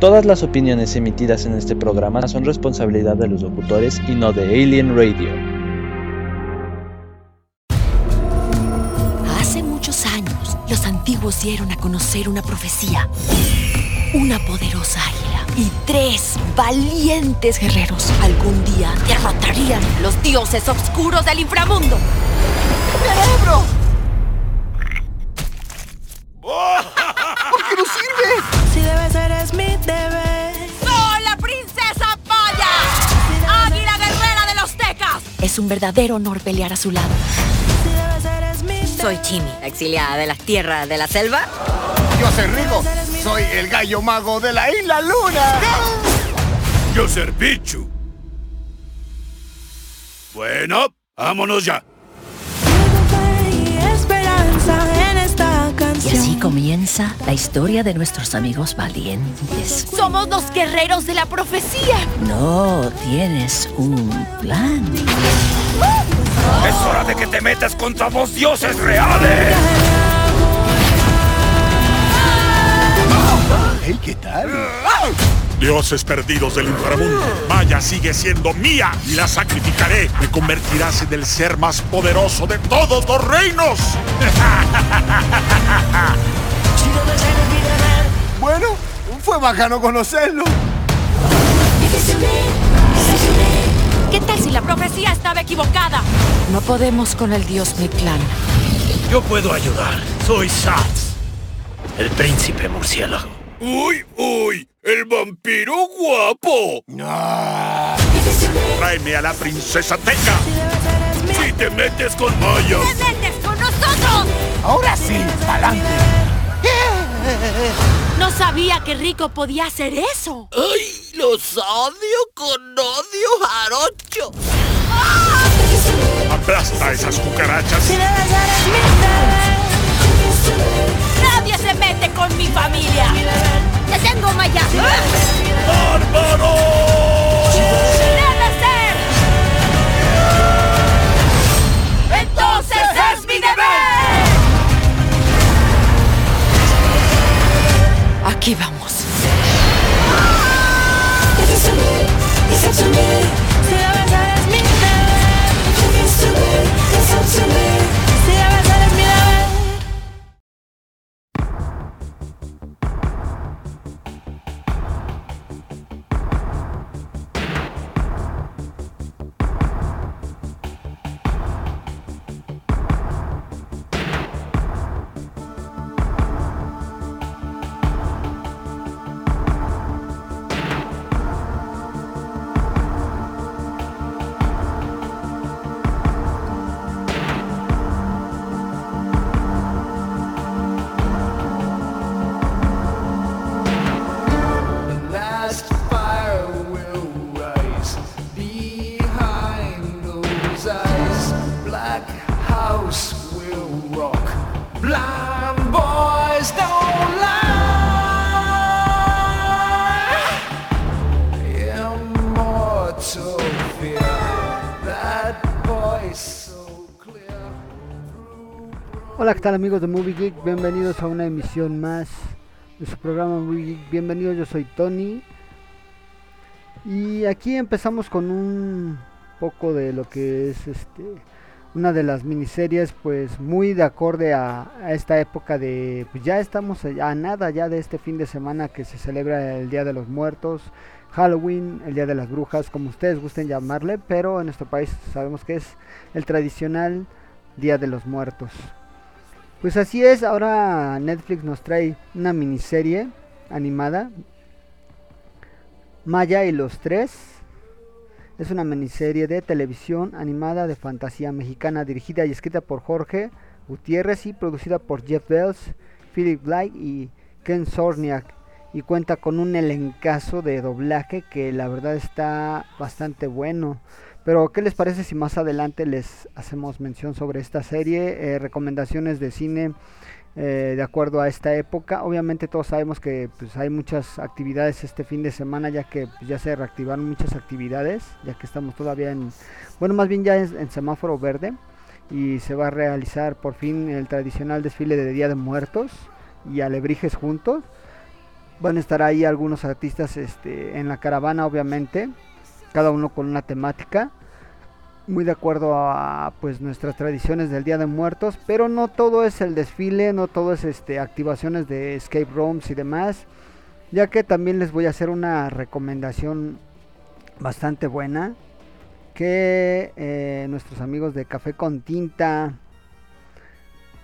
Todas las opiniones emitidas en este programa son responsabilidad de los locutores y no de Alien Radio. Hace muchos años, los antiguos dieron a conocer una profecía. Una poderosa águila y tres valientes guerreros algún día derrotarían los dioses oscuros del inframundo. ¡Cerebro! ¿Por qué no sirve? Si debe ser es mi deber. ¡Soy la princesa Paya! ¡Águila guerrera de los Tecas! Es un verdadero honor pelear a su lado. Soy Chimi, exiliada de las tierras de la selva. Yo soy Rigo. Soy el gallo mago de la isla Luna. Yo ser Pichu. Bueno, vámonos ya. Y así comienza la historia de nuestros amigos valientes. Somos los guerreros de la profecía. No tienes un plan. Es hora de que te metas contra vos dioses reales. Hey, ¿qué tal? Dioses perdidos del inframundo. Maya sigue siendo mía y la sacrificaré. Me convertirás en el ser más poderoso de todos los reinos. Bueno, fue bacano conocerlo. ¿Qué tal si la profecía estaba equivocada? No podemos con el dios Mictlán. Yo puedo ayudar. Soy Sats, el príncipe murciélago. ¡Uy, uy! ¡El vampiro guapo! Ah, Tráeme a la princesa Teca. Si te metes con Maya. metes con nosotros! ahora sí, pa'lante. No sabía que Rico podía hacer eso. ¡Ay! Los odio con odio jarocho. Aplasta esas cucarachas. Nadie se mete con mi familia. ¡Te tengo, Maya! ¡Bárbaro! ¡Debe ser! ¡Entonces es mi deber! Aquí vamos. Si debe ser es mi deber. Hola, ¿qué tal amigos de Movie Geek? Bienvenidos a una emisión más de su programa Movie Geek. Bienvenidos, yo soy Tony. Y aquí empezamos con un poco de lo que es este una de las miniseries pues muy de acorde a, a esta época de pues ya estamos a nada ya de este fin de semana que se celebra el Día de los Muertos, Halloween, el Día de las Brujas, como ustedes gusten llamarle, pero en nuestro país sabemos que es el tradicional Día de los Muertos. Pues así es, ahora Netflix nos trae una miniserie animada. Maya y los tres. Es una miniserie de televisión animada de fantasía mexicana dirigida y escrita por Jorge Gutiérrez y producida por Jeff Bells, Philip Blight y Ken Zorniak. Y cuenta con un elencazo de doblaje que la verdad está bastante bueno. Pero, ¿qué les parece si más adelante les hacemos mención sobre esta serie? Eh, recomendaciones de cine eh, de acuerdo a esta época. Obviamente todos sabemos que pues, hay muchas actividades este fin de semana, ya que pues, ya se reactivaron muchas actividades, ya que estamos todavía en, bueno, más bien ya en, en semáforo verde. Y se va a realizar por fin el tradicional desfile de Día de Muertos y alebrijes juntos. Van a estar ahí algunos artistas este, en la caravana, obviamente, cada uno con una temática, muy de acuerdo a pues nuestras tradiciones del Día de Muertos, pero no todo es el desfile, no todo es este, activaciones de escape rooms y demás, ya que también les voy a hacer una recomendación bastante buena que eh, nuestros amigos de Café con Tinta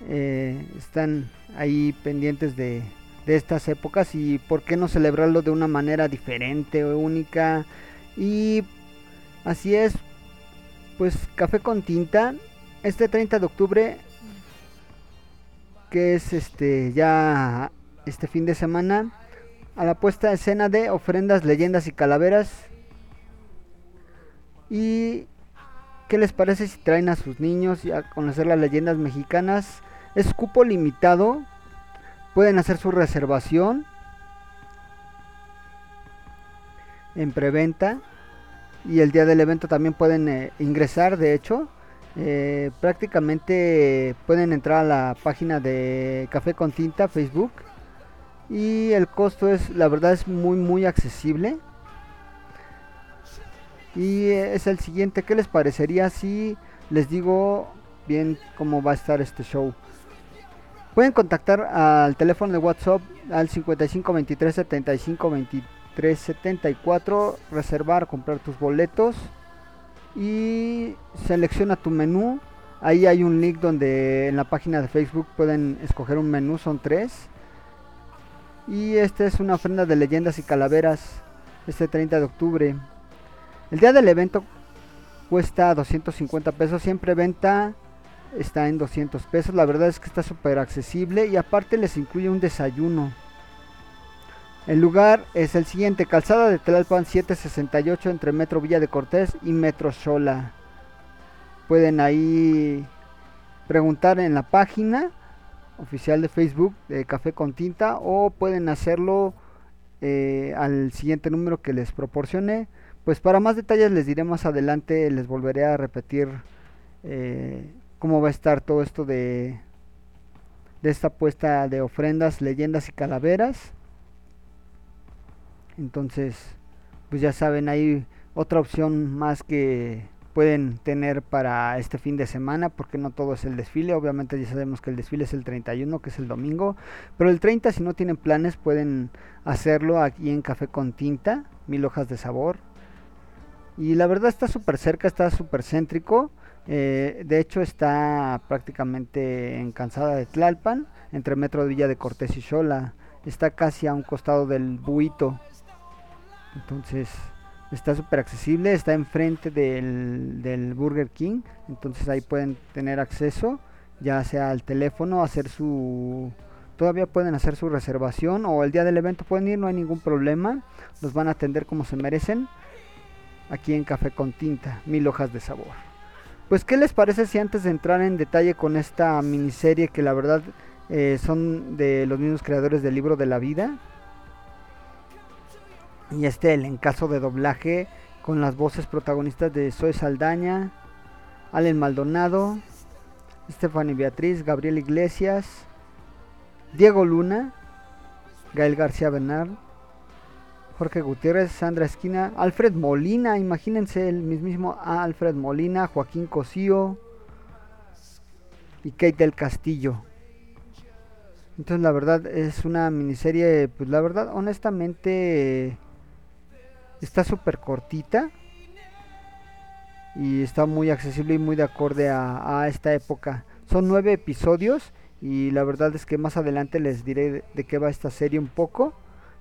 eh, están ahí pendientes de, de estas épocas y por qué no celebrarlo de una manera diferente o única. Y así es, pues Café con Tinta, este 30 de octubre, que es este ya este fin de semana, a la puesta de escena de ofrendas, leyendas y calaveras. Y ¿qué les parece si traen a sus niños a conocer las leyendas mexicanas? Es cupo limitado, pueden hacer su reservación en preventa y el día del evento también pueden eh, ingresar de hecho eh, prácticamente pueden entrar a la página de Café con Tinta Facebook y el costo es la verdad es muy muy accesible. Y es el siguiente ¿qué les parecería si les digo bien cómo va a estar este show Pueden contactar al teléfono de WhatsApp al 55 23 75 23 74, reservar, comprar tus boletos y selecciona tu menú. Ahí hay un link donde en la página de Facebook pueden escoger un menú, son tres. Y esta es una ofrenda de leyendas y calaveras este 30 de octubre. El día del evento cuesta 250 pesos, siempre venta está en 200 pesos. La verdad es que está súper accesible y aparte les incluye un desayuno. El lugar es el siguiente, calzada de Tlalpan 768 entre Metro Villa de Cortés y Metro Sola. Pueden ahí preguntar en la página oficial de Facebook de Café con Tinta o pueden hacerlo eh, al siguiente número que les proporcione. Pues para más detalles les diré más adelante, les volveré a repetir eh, cómo va a estar todo esto de, de esta puesta de ofrendas, leyendas y calaveras. Entonces, pues ya saben, hay otra opción más que pueden tener para este fin de semana, porque no todo es el desfile, obviamente ya sabemos que el desfile es el 31, que es el domingo, pero el 30 si no tienen planes pueden hacerlo aquí en Café con Tinta, mil hojas de sabor. Y la verdad está súper cerca, está súper céntrico. Eh, de hecho está prácticamente en Cansada de Tlalpan, entre Metro de Villa de Cortés y Xola. Está casi a un costado del Buito. Entonces está súper accesible, está enfrente del, Burger King. Entonces ahí pueden tener acceso, ya sea al teléfono, hacer su... Todavía pueden hacer su reservación o el día del evento pueden ir, no hay ningún problema. Los van a atender como se merecen. Aquí en Café con Tinta, mil hojas de sabor. Pues, ¿qué les parece si antes de entrar en detalle con esta miniserie que la verdad eh, son de los mismos creadores del libro de la vida? Y este, el en caso de doblaje, con las voces protagonistas de Zoe Saldaña, Allen Maldonado, Stephanie Beatriz, Gabriel Iglesias, Diego Luna, Gael García Bernard, Jorge Gutiérrez, Sandra Esquina, Alfred Molina, imagínense el mismo Alfred Molina, Joaquín Cosío y Kate del Castillo. Entonces la verdad es una miniserie, pues la verdad honestamente está súper cortita y está muy accesible y muy de acorde a, esta época. Son nueve episodios y la verdad es que más adelante les diré de qué va esta serie un poco,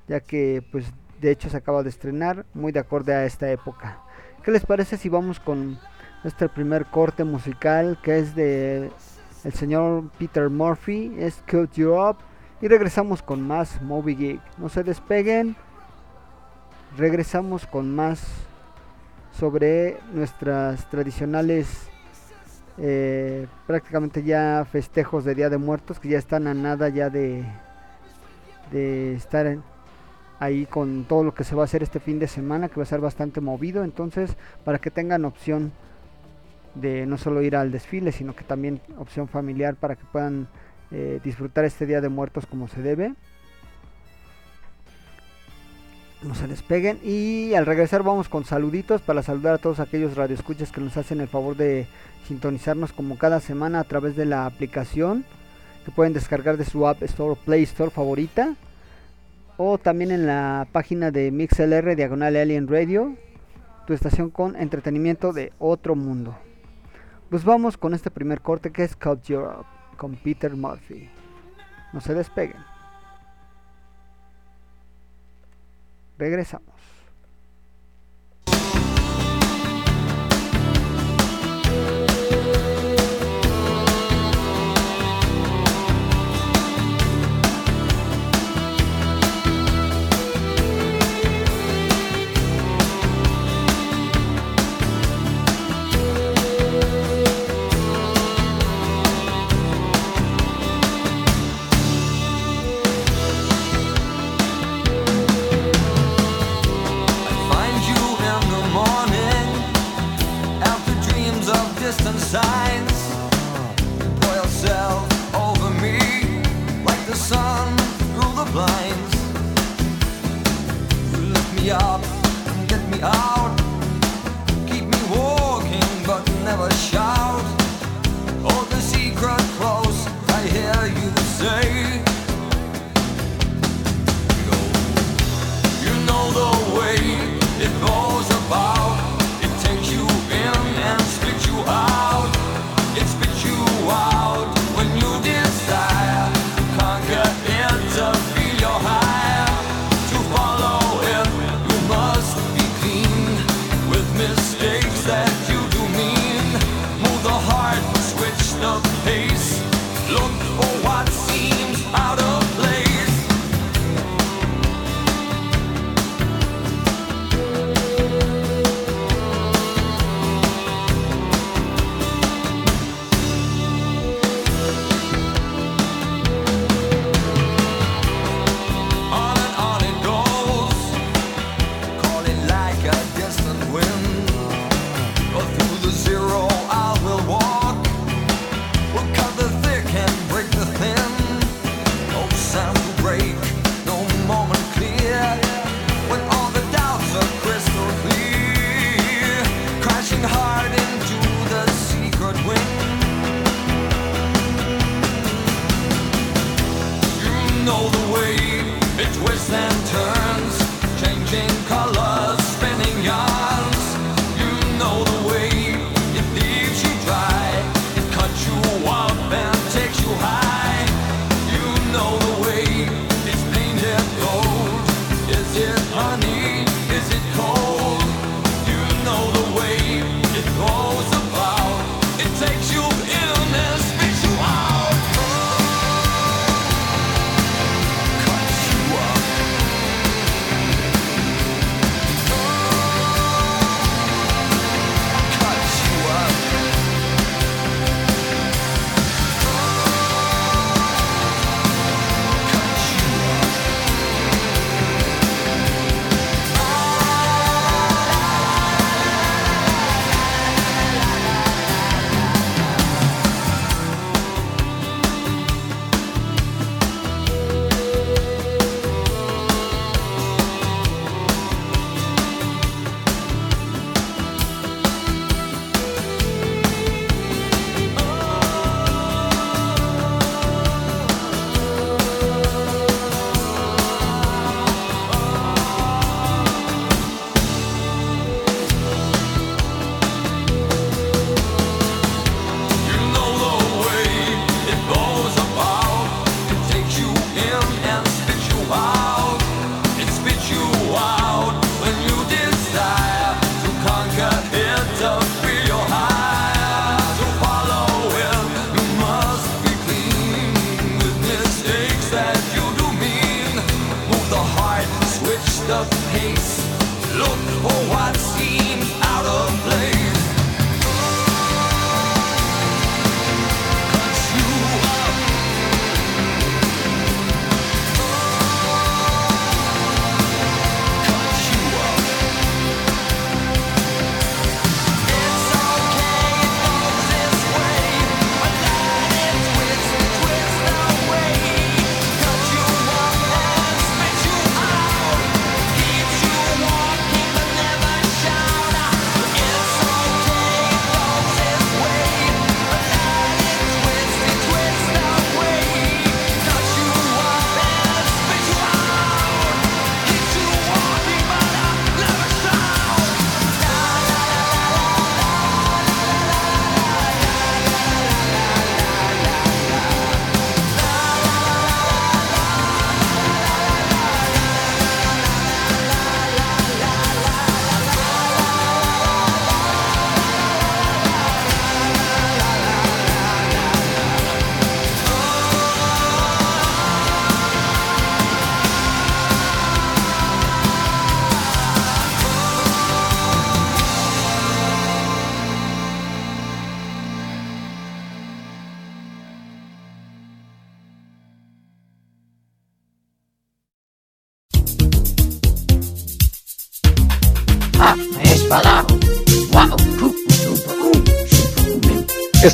ya que pues de hecho se acaba de estrenar, muy de acorde a esta época. ¿Qué les parece si vamos con este primer corte musical que es de el señor Peter Murphy, es Cut You Up y regresamos con más Moby Geek. No se despeguen. Regresamos con más sobre nuestras tradicionales eh, prácticamente ya festejos de Día de Muertos que ya están a nada ya de, de estar ahí con todo lo que se va a hacer este fin de semana, que va a ser bastante movido. Entonces, para que tengan opción de no solo ir al desfile, sino que también opción familiar para que puedan eh, disfrutar este Día de Muertos como se debe no se despeguen. Y al regresar vamos con saluditos para saludar a todos aquellos radioescuchas que nos hacen el favor de sintonizarnos como cada semana a través de la aplicación que pueden descargar de su App Store o Play Store favorita. O también en la página de MixLR Diagonal Alien Radio, tu estación con entretenimiento de otro mundo. Pues vamos con este primer corte que es Culture Up con Peter Murphy. No se despeguen. Regresamos. up and get me out.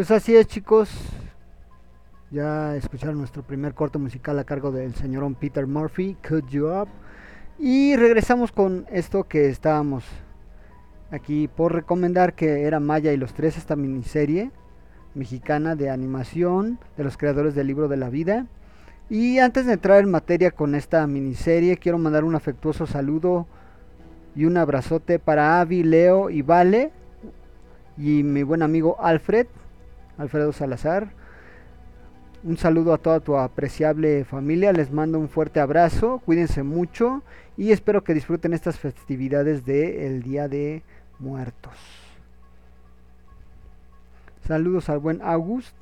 Pues así es chicos, ya escucharon nuestro primer corto musical a cargo del señorón Peter Murphy, Could You Up. Y regresamos con esto que estábamos aquí por recomendar que era Maya y los tres, esta miniserie mexicana de animación de los creadores del libro de la vida. Y antes de entrar en materia con esta miniserie, quiero mandar un afectuoso saludo y un abrazote para Avi, Leo y Vale y mi buen amigo Alfred, Alfredo Salazar. Un saludo a toda tu apreciable familia, les mando un fuerte abrazo, cuídense mucho y espero que disfruten estas festividades del Día de Muertos. Saludos al buen August,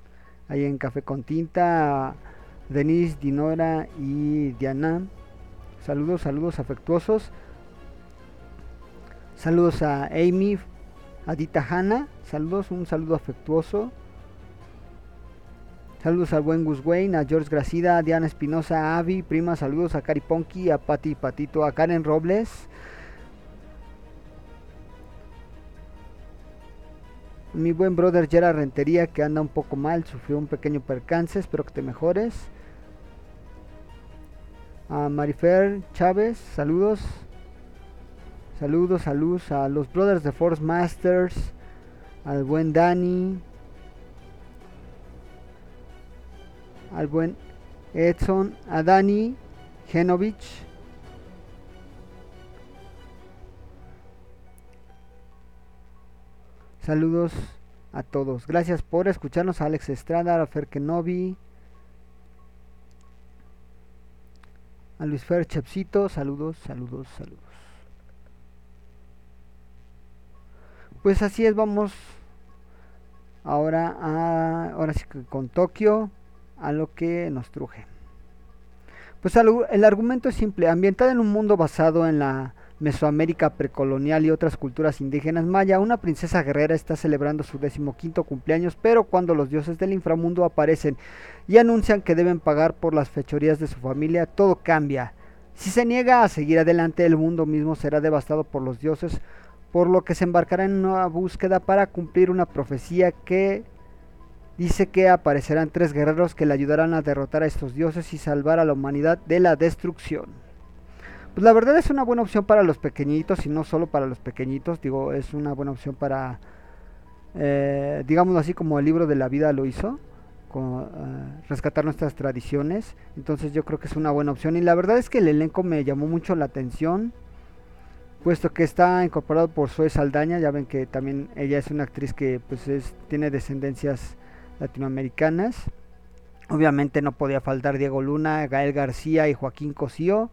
ahí en Café con Tinta, Denise, Dinora y Diana. Saludos, saludos afectuosos. Saludos a Amy, a Dita Hanna. Saludos, un saludo afectuoso. Saludos al buen Gus Wayne, a George Gracida, a Diana Espinosa, a Avi, prima, saludos a Cari Ponky, a Pati Patito, a Karen Robles. Mi buen brother Gerard Rentería que anda un poco mal, sufrió un pequeño percance, espero que te mejores. A Marifer Chávez, saludos. Saludos, saludos a los brothers de Force Masters, al buen Dani, al buen Edson, a Dani Genovich. Saludos a todos. Gracias por escucharnos Alex Estrada, a Fer Kenobi, a Luis Fer Chepsito. Saludos, saludos, saludos. Pues así es, vamos ahora a ahora sí con Tokio a lo que nos truje. Pues el argumento es simple, ambientada en un mundo basado en la Mesoamérica precolonial y otras culturas indígenas maya, una princesa guerrera está celebrando su decimoquinto cumpleaños, pero cuando los dioses del inframundo aparecen y anuncian que deben pagar por las fechorías de su familia, todo cambia. Si se niega a seguir adelante, el mundo mismo será devastado por los dioses, por lo que se embarcará en una búsqueda para cumplir una profecía que dice que aparecerán tres guerreros que le ayudarán a derrotar a estos dioses y salvar a la humanidad de la destrucción. Pues la verdad es una buena opción para los pequeñitos y no solo para los pequeñitos, digo, es una buena opción para, eh, digamos así como el libro de la vida lo hizo, con, eh, rescatar nuestras tradiciones. Entonces yo creo que es una buena opción y la verdad es que el elenco me llamó mucho la atención, puesto que está incorporado por Zoe Saldaña, ya ven que también ella es una actriz que pues es, tiene descendencias latinoamericanas. Obviamente no podía faltar Diego Luna, Gael García y Joaquín Cosío.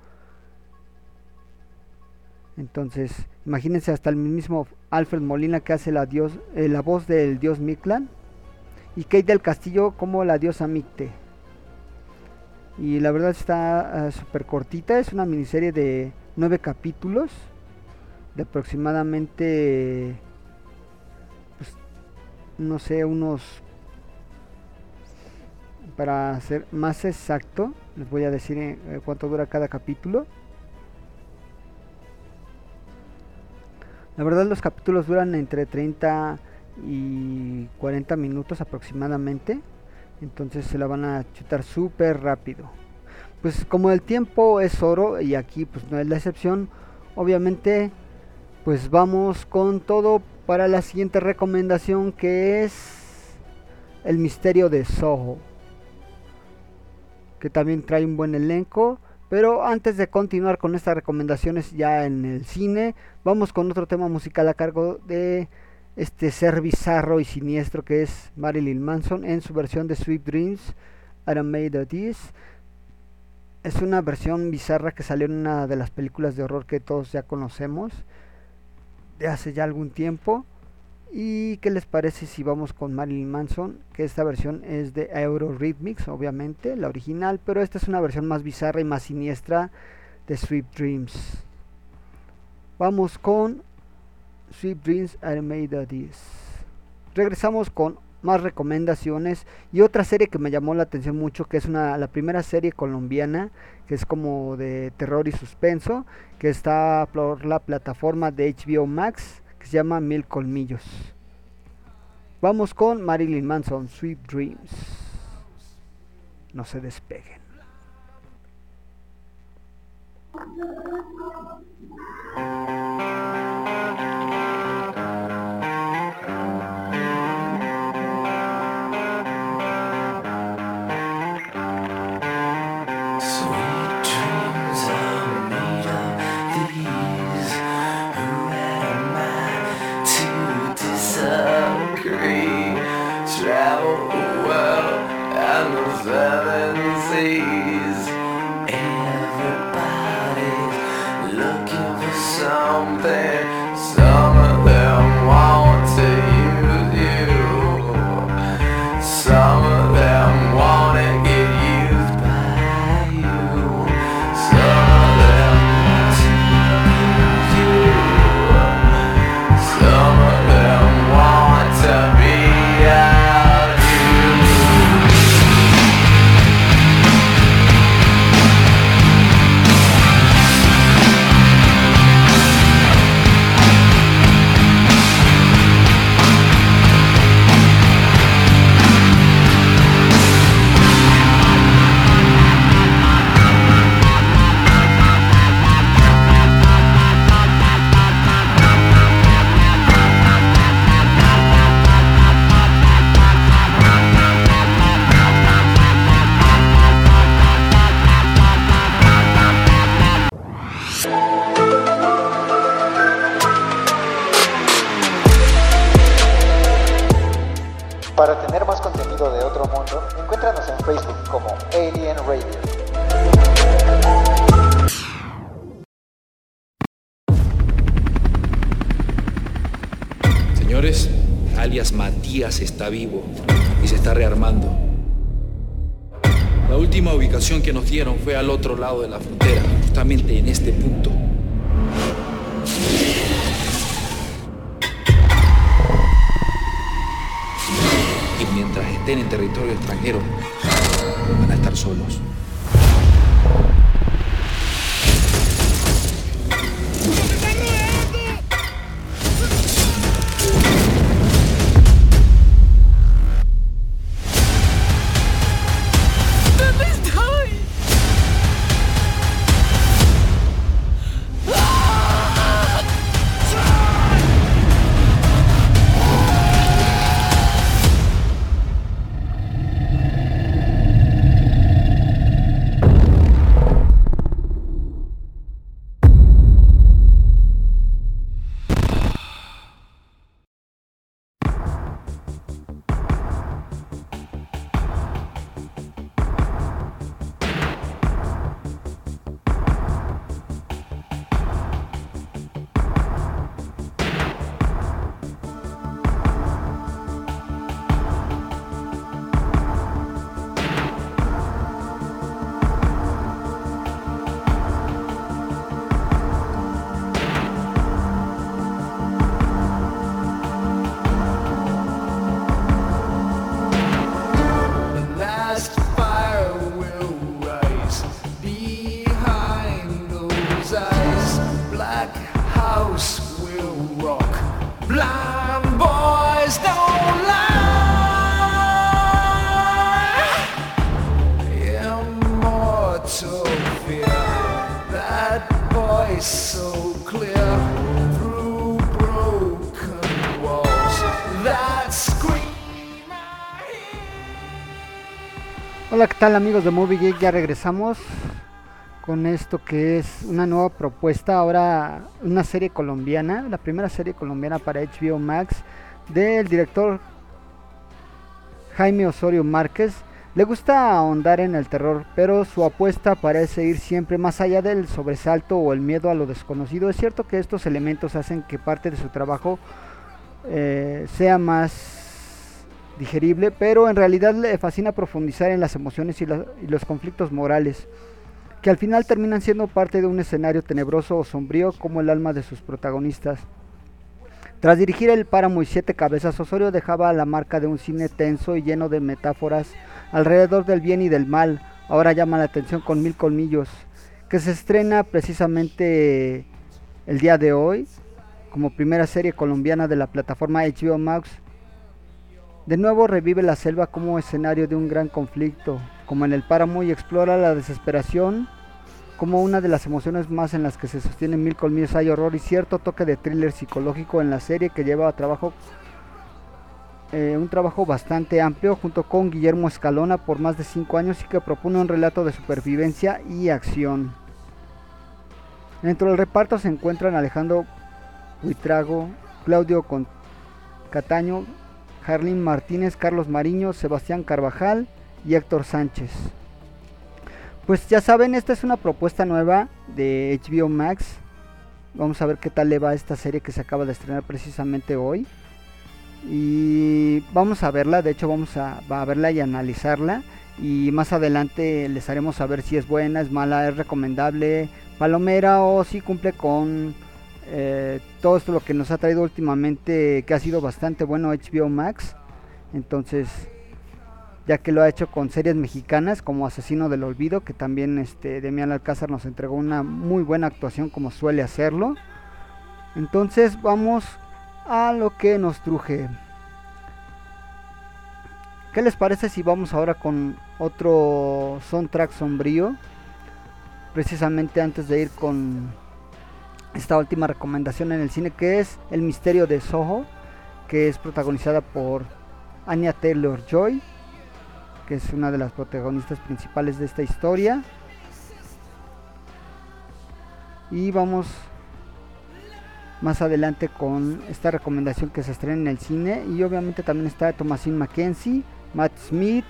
Entonces, imagínense hasta el mismo Alfred Molina que hace la, dios, eh, la voz del dios Mictlan. Y Kate del Castillo como la diosa Micte. Y la verdad está uh, súper cortita. Es una miniserie de nueve capítulos. De aproximadamente, pues, no sé, unos... Para ser más exacto, les voy a decir eh, cuánto dura cada capítulo. La verdad los capítulos duran entre 30 y 40 minutos aproximadamente. Entonces se la van a chutar súper rápido. Pues como el tiempo es oro y aquí pues no es la excepción, obviamente pues vamos con todo para la siguiente recomendación que es El misterio de Soho. Que también trae un buen elenco. Pero antes de continuar con estas recomendaciones ya en el cine, vamos con otro tema musical a cargo de este ser bizarro y siniestro que es Marilyn Manson en su versión de Sweet Dreams, Iron Made of This. Es una versión bizarra que salió en una de las películas de horror que todos ya conocemos de hace ya algún tiempo. ¿Y qué les parece si vamos con Marilyn Manson? Que esta versión es de Eurorhythmics, obviamente, la original, pero esta es una versión más bizarra y más siniestra de Sweet Dreams. Vamos con Sweet Dreams Are Made of This. Regresamos con más recomendaciones y otra serie que me llamó la atención mucho, que es una, la primera serie colombiana, que es como de terror y suspenso, que está por la plataforma de HBO Max, se llama Mil Colmillos. Vamos con Marilyn Manson, Sweet Dreams. No se despeguen. Vivo y se está rearmando. La última ubicación que nos dieron fue al otro lado de la frontera, Hola, ¿qué tal amigos de Movie Geek? Ya regresamos con esto que es una nueva propuesta, ahora una serie colombiana, la primera serie colombiana para HBO Max del director Jaime Osorio Márquez. Le gusta ahondar en el terror, pero su apuesta parece ir siempre más allá del sobresalto o el miedo a lo desconocido. Es cierto que estos elementos hacen que parte de su trabajo eh, sea más digerible, pero en realidad le fascina profundizar en las emociones y, los conflictos morales, que al final terminan siendo parte de un escenario tenebroso o sombrío como el alma de sus protagonistas. Tras dirigir el Páramo y Siete Cabezas, Osorio dejaba la marca de un cine tenso y lleno de metáforas alrededor del bien y del mal. Ahora llama la atención con Mil Colmillos, que se estrena precisamente el día de hoy como primera serie colombiana de la plataforma HBO Max. De nuevo revive la selva como escenario de un gran conflicto, como en el páramo, y explora la desesperación como una de las emociones más en las que se sostienen Mil Colmillos. Hay horror y cierto toque de thriller psicológico en la serie que lleva a trabajo eh, un trabajo bastante amplio junto con Guillermo Escalona por más de 5 años y que propone un relato de supervivencia y acción. Dentro del reparto se encuentran Alejandro Huitrago, Claudio Cataño, Jarlín Martínez, Carlos Mariño, Sebastián Carvajal y Héctor Sánchez. Pues ya saben, esta es una propuesta nueva de HBO Max. Vamos a ver qué tal le va a esta serie que se acaba de estrenar precisamente hoy. Y vamos a verla, de hecho vamos a, a verla y analizarla. Y más adelante les haremos saber si es buena, es mala, es recomendable, palomera o si cumple con eh, todo esto lo que nos ha traído últimamente, que ha sido bastante bueno HBO Max. Entonces, ya que lo ha hecho con series mexicanas como Asesino del Olvido, que también este Demian Alcázar nos entregó una muy buena actuación como suele hacerlo. Entonces, vamos a lo que nos truje. ¿Qué les parece si vamos ahora con otro soundtrack sombrío? Precisamente antes de ir con esta última recomendación en el cine que es El misterio de Soho, que es protagonizada por Anya Taylor Joy, que es una de las protagonistas principales de esta historia. Y vamos más adelante con esta recomendación que se estrena en el cine. Y obviamente también está Thomasin Mackenzie, Matt Smith,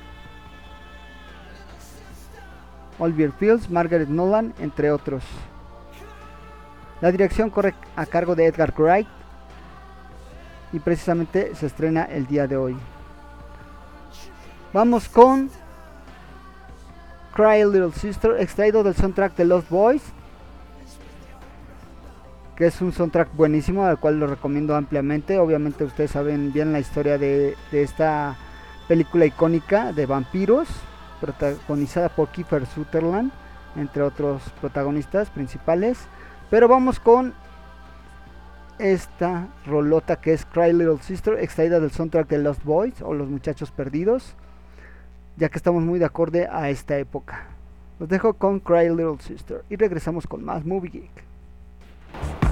Oliver Fields, Margaret Nolan, entre otros. La dirección corre a cargo de Edgar Wright y precisamente se estrena el día de hoy. Vamos con Cry Little Sister, extraído del soundtrack de Lost Boys, que es un soundtrack buenísimo, al cual lo recomiendo ampliamente. Obviamente ustedes saben bien la historia de, de esta película icónica de vampiros, protagonizada por Kiefer Sutherland, entre otros protagonistas principales. Pero vamos con esta rolota que es Cry Little Sister, extraída del soundtrack de Lost Boys o Los Muchachos Perdidos, ya que estamos muy de acorde a esta época. Los dejo con Cry Little Sister y regresamos con más Movie Geek.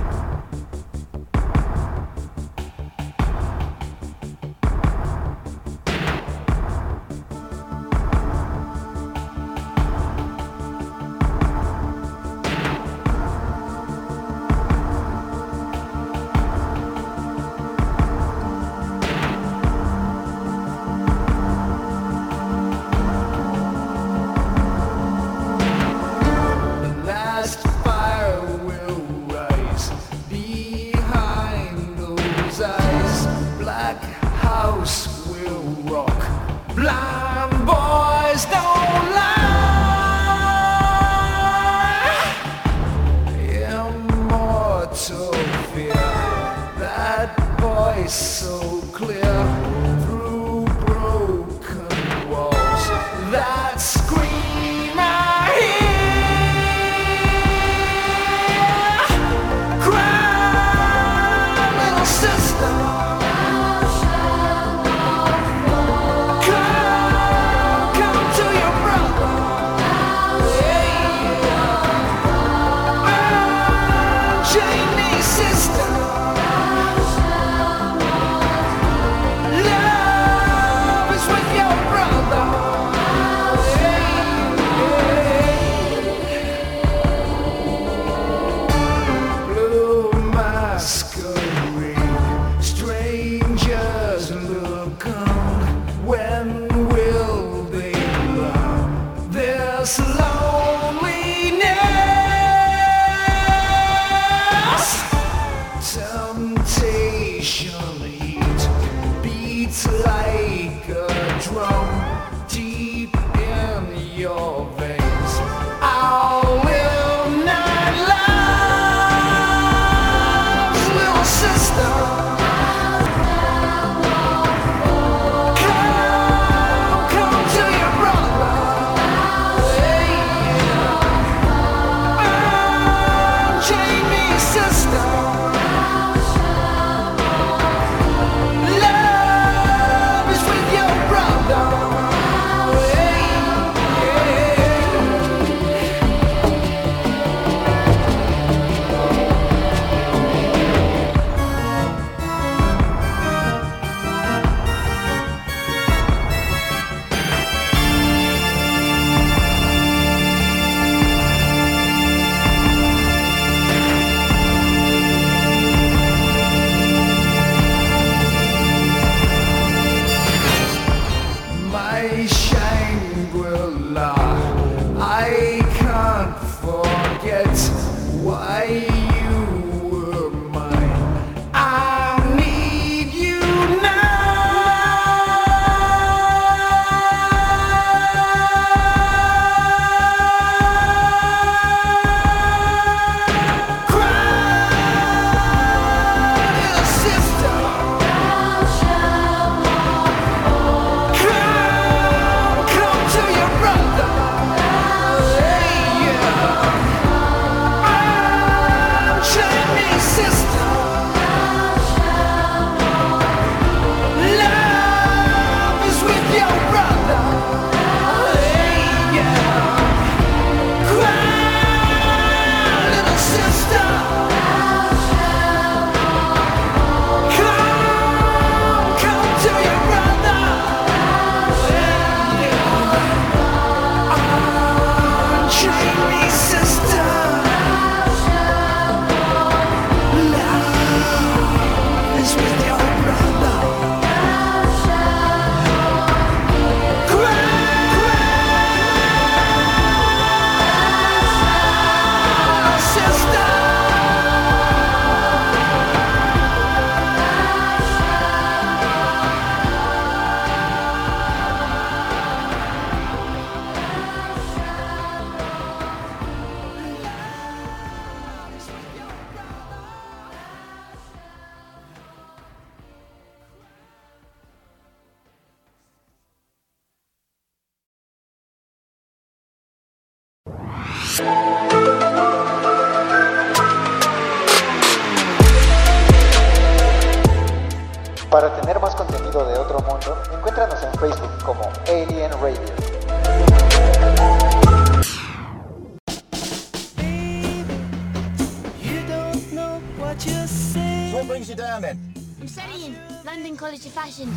London College of Fashion.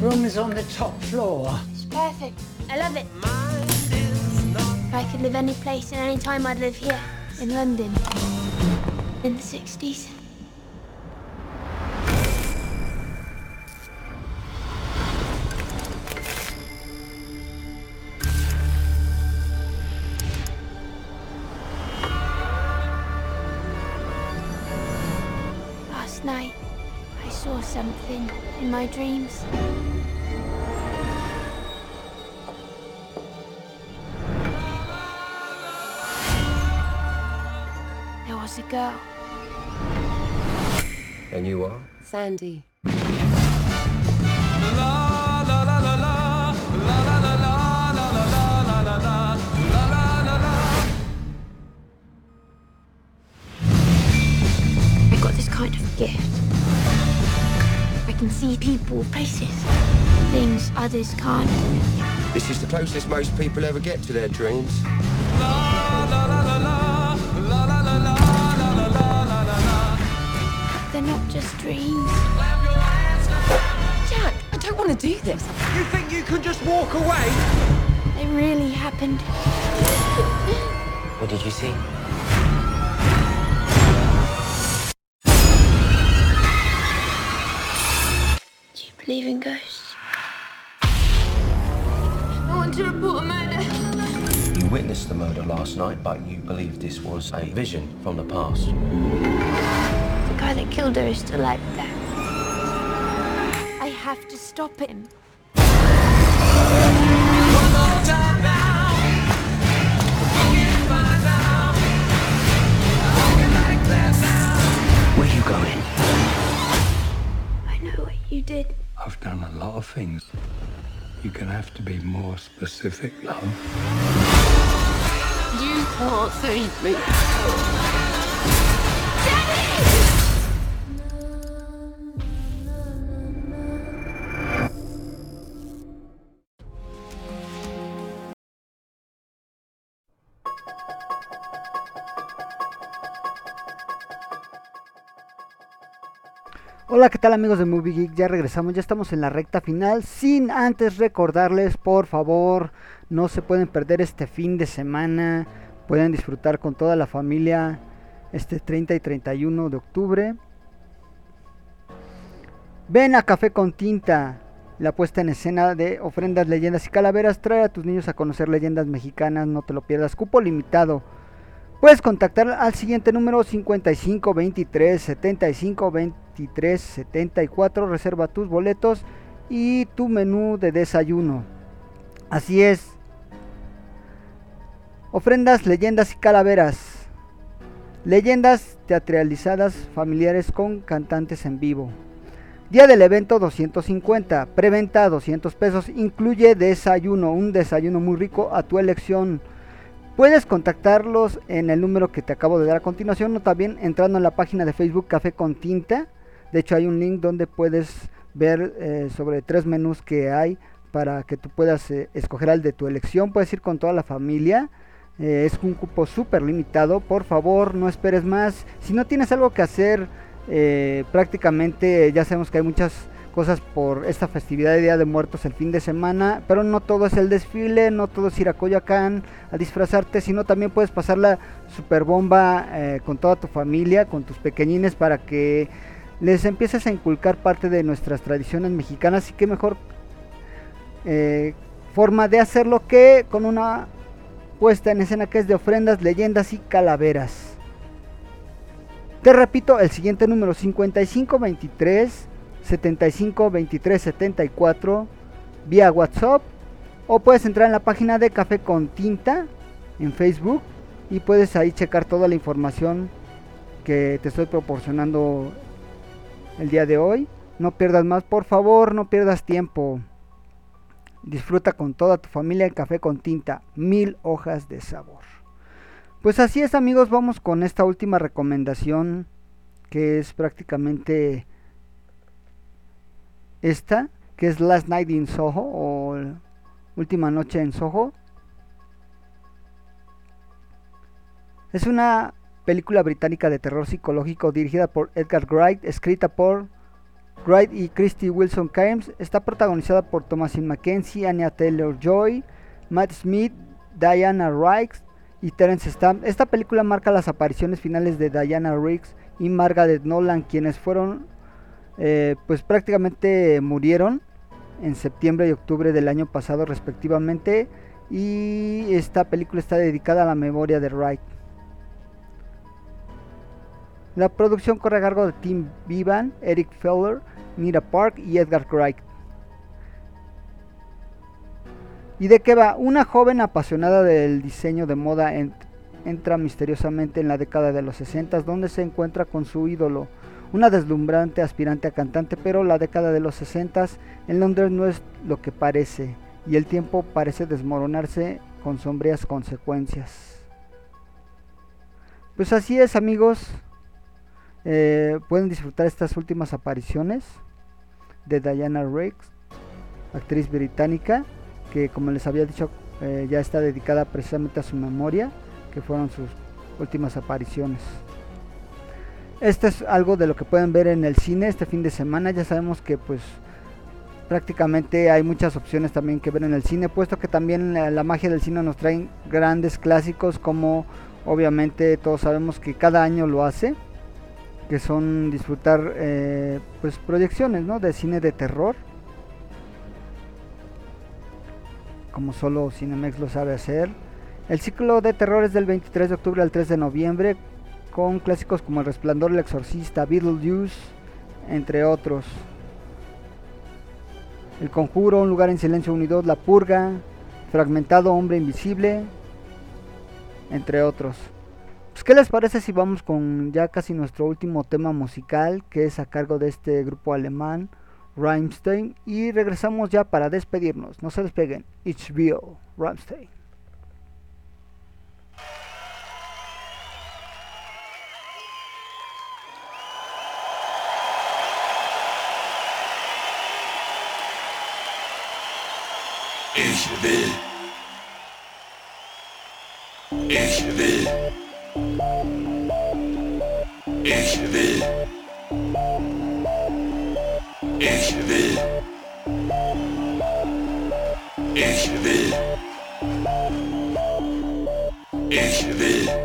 Room is on the top floor. It's perfect. I love it. If I could live any place and any time, I'd live here in London in the 60s. My dreams. There was a girl. And you are? Sandy. I got this kind of gift. I can see people, places, things others can't. This is the closest most people ever get to their dreams. They're not just dreams. Jack, I don't want to do this. You think you can just walk away? They really happened. What did you see? Believe in ghosts? I want to report a murder. You witnessed the murder last night, but you believe this was a vision from the past. The guy that killed her is still out there. I have to stop him. Where are you going? I know what you did. I've done a lot of things. You're gonna have to be more specific, love. You can't save me. ¿Qué tal amigos de Movie Geek? Ya regresamos, ya estamos en la recta final. Sin antes recordarles, por favor, no se pueden perder este fin de semana. Pueden disfrutar con toda la familia este 30 y 31 de octubre. Ven a Café con Tinta, la puesta en escena de ofrendas, leyendas y calaveras. Trae a tus niños a conocer leyendas mexicanas, no te lo pierdas. Cupo limitado. Puedes contactar al siguiente número 55 23 75 23 74. Reserva tus boletos y tu menú de desayuno. Así es. Ofrendas, leyendas y calaveras. Leyendas teatralizadas familiares con cantantes en vivo. Día del evento 250, preventa 200 pesos, incluye desayuno, un desayuno muy rico a tu elección. Puedes contactarlos en el número que te acabo de dar a continuación o también entrando en la página de Facebook Café con Tinta. De hecho hay un link donde puedes ver eh, sobre tres menús que hay para que tú puedas eh, escoger al de tu elección. Puedes ir con toda la familia. Eh, es un cupo súper limitado. Por favor, no esperes más. Si no tienes algo que hacer, prácticamente ya sabemos que hay muchas cosas por esta festividad de Día de Muertos el fin de semana, pero no todo es el desfile, no todo es ir a Coyoacán a disfrazarte, sino también puedes pasar la super bomba con toda tu familia, con tus pequeñines para que les empieces a inculcar parte de nuestras tradiciones mexicanas y qué mejor eh, forma de hacerlo que con una puesta en escena que es de ofrendas, leyendas y calaveras. Te repito, el siguiente número 5523 75 23 74 vía WhatsApp o puedes entrar en la página de Café con Tinta en Facebook y puedes ahí checar toda la información que te estoy proporcionando el día de hoy. No pierdas más, por favor, no pierdas tiempo. Disfruta con toda tu familia el café con tinta, mil hojas de sabor. Pues así es amigos, vamos con esta última recomendación que es prácticamente esta, que es Last Night in Soho o Última Noche en Soho. Es una película británica de terror psicológico dirigida por Edgar Wright, escrita por Wright y Christy Wilson Cairns. Está protagonizada por Thomasin McKenzie, Anya Taylor Joy, Matt Smith, Diana Riggs y Terence Stamp. Esta película marca las apariciones finales de Diana Riggs y Margaret Nolan, quienes fueron eh, pues prácticamente murieron en septiembre y octubre del año pasado respectivamente y esta película está dedicada a la memoria de Wright. La producción corre a cargo de Tim Vivan, Eric Feller, Mira Park y Edgar Wright. ¿Y de qué va? Una joven apasionada del diseño de moda entra misteriosamente en la década de los 60 donde se encuentra con su ídolo, una deslumbrante aspirante a cantante, pero la década de los 60 en Londres no es lo que parece y el tiempo parece desmoronarse con sombrías consecuencias. Pues así es amigos, eh, pueden disfrutar estas últimas apariciones de Diana Riggs, actriz británica, que como les había dicho eh, ya está dedicada precisamente a su memoria, que fueron sus últimas apariciones. Esto es algo de lo que pueden ver en el cine este fin de semana. Ya sabemos que pues prácticamente hay muchas opciones también que ver en el cine, puesto que también la, la magia del cine nos trae grandes clásicos como obviamente todos sabemos que cada año lo hace, que son disfrutar eh, pues proyecciones ¿no? de cine de terror. como solo Cinemex lo sabe hacer. El ciclo de terror es del 23 de octubre al 3 de noviembre, con clásicos como El Resplandor, El Exorcista, Beetlejuice, entre otros. El Conjuro, Un Lugar en Silencio Unidos, La Purga, Fragmentado, Hombre Invisible, entre otros. Pues, ¿Qué les parece si vamos con ya casi nuestro último tema musical, que es a cargo de este grupo alemán, Rammstein, y regresamos ya para despedirnos. No se despeguen. HBO, Rammstein. Ich will. Ich will. Ich will. Ich will. Ich will. Ich will.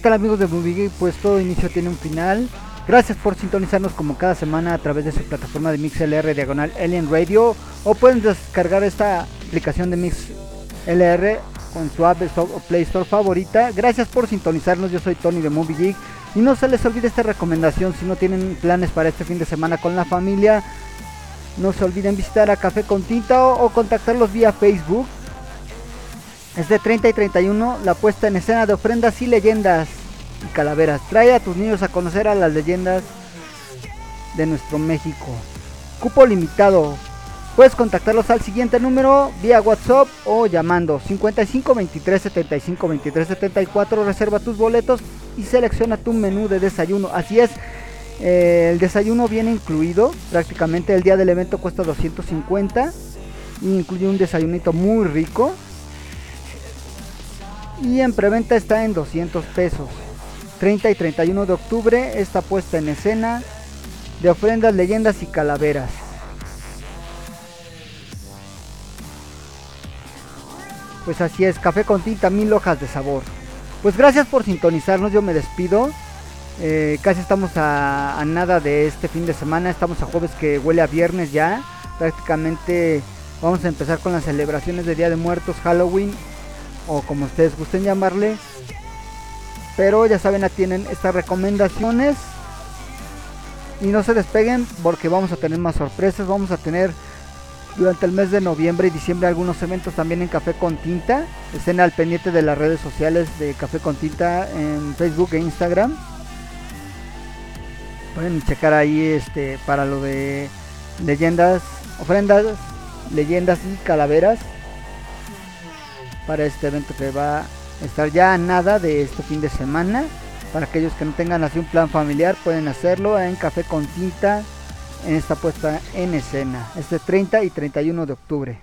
¿Qué tal amigos de Movie? Pues todo inicio tiene un final. Gracias por sintonizarnos como cada semana a través de su plataforma de MixLR diagonal Alien Radio o pueden descargar esta aplicación de MixLR con su App Store o Play Store favorita. Gracias por sintonizarnos, yo soy Tony de Movie Geek y no se les olvide esta recomendación si no tienen planes para este fin de semana con la familia. No se olviden visitar a Café con Tinta o contactarlos vía Facebook. Es de 30 y 31 la puesta en escena de ofrendas y leyendas y calaveras. Trae a tus niños a conocer a las leyendas de nuestro México. Cupo limitado. Puedes contactarlos al siguiente número vía WhatsApp o llamando 55 23 75 23 74. Reserva tus boletos y selecciona tu menú de desayuno. Así es, eh, el desayuno viene incluido. Prácticamente el día del evento cuesta 250 y incluye un desayunito muy rico. Y en preventa está en 200 pesos. 30 y 31 de octubre esta puesta en escena de ofrendas, leyendas y calaveras. Pues así es, café con tinta, mil hojas de sabor. Pues gracias por sintonizarnos, yo me despido. Eh, casi estamos a, a nada de este fin de semana, estamos a jueves que huele a viernes ya. Prácticamente vamos a empezar con las celebraciones de Día de Muertos, Halloween o como ustedes gusten llamarle. Pero ya saben, tienen estas recomendaciones. Y no se despeguen porque vamos a tener más sorpresas. Vamos a tener durante el mes de noviembre y diciembre algunos eventos también en Café con Tinta. Estén al pendiente de las redes sociales de Café con Tinta en Facebook e Instagram. Pueden checar ahí este para lo de leyendas, ofrendas, leyendas y calaveras para este evento que va a estar ya a nada de este fin de semana. Para aquellos que no tengan así un plan familiar, pueden hacerlo en Café con Tinta en esta puesta en escena. Este 30 y 31 de octubre.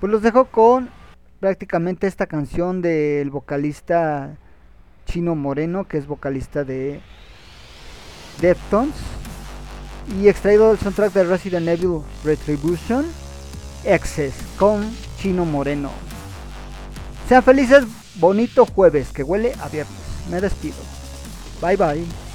Pues los dejo con prácticamente esta canción del vocalista Chino Moreno, que es vocalista de Deftones. Y extraído del soundtrack de Resident Evil Retribution, Excess con Chino Moreno. Sean felices, bonito jueves, que huele a viernes. Me despido. Bye bye.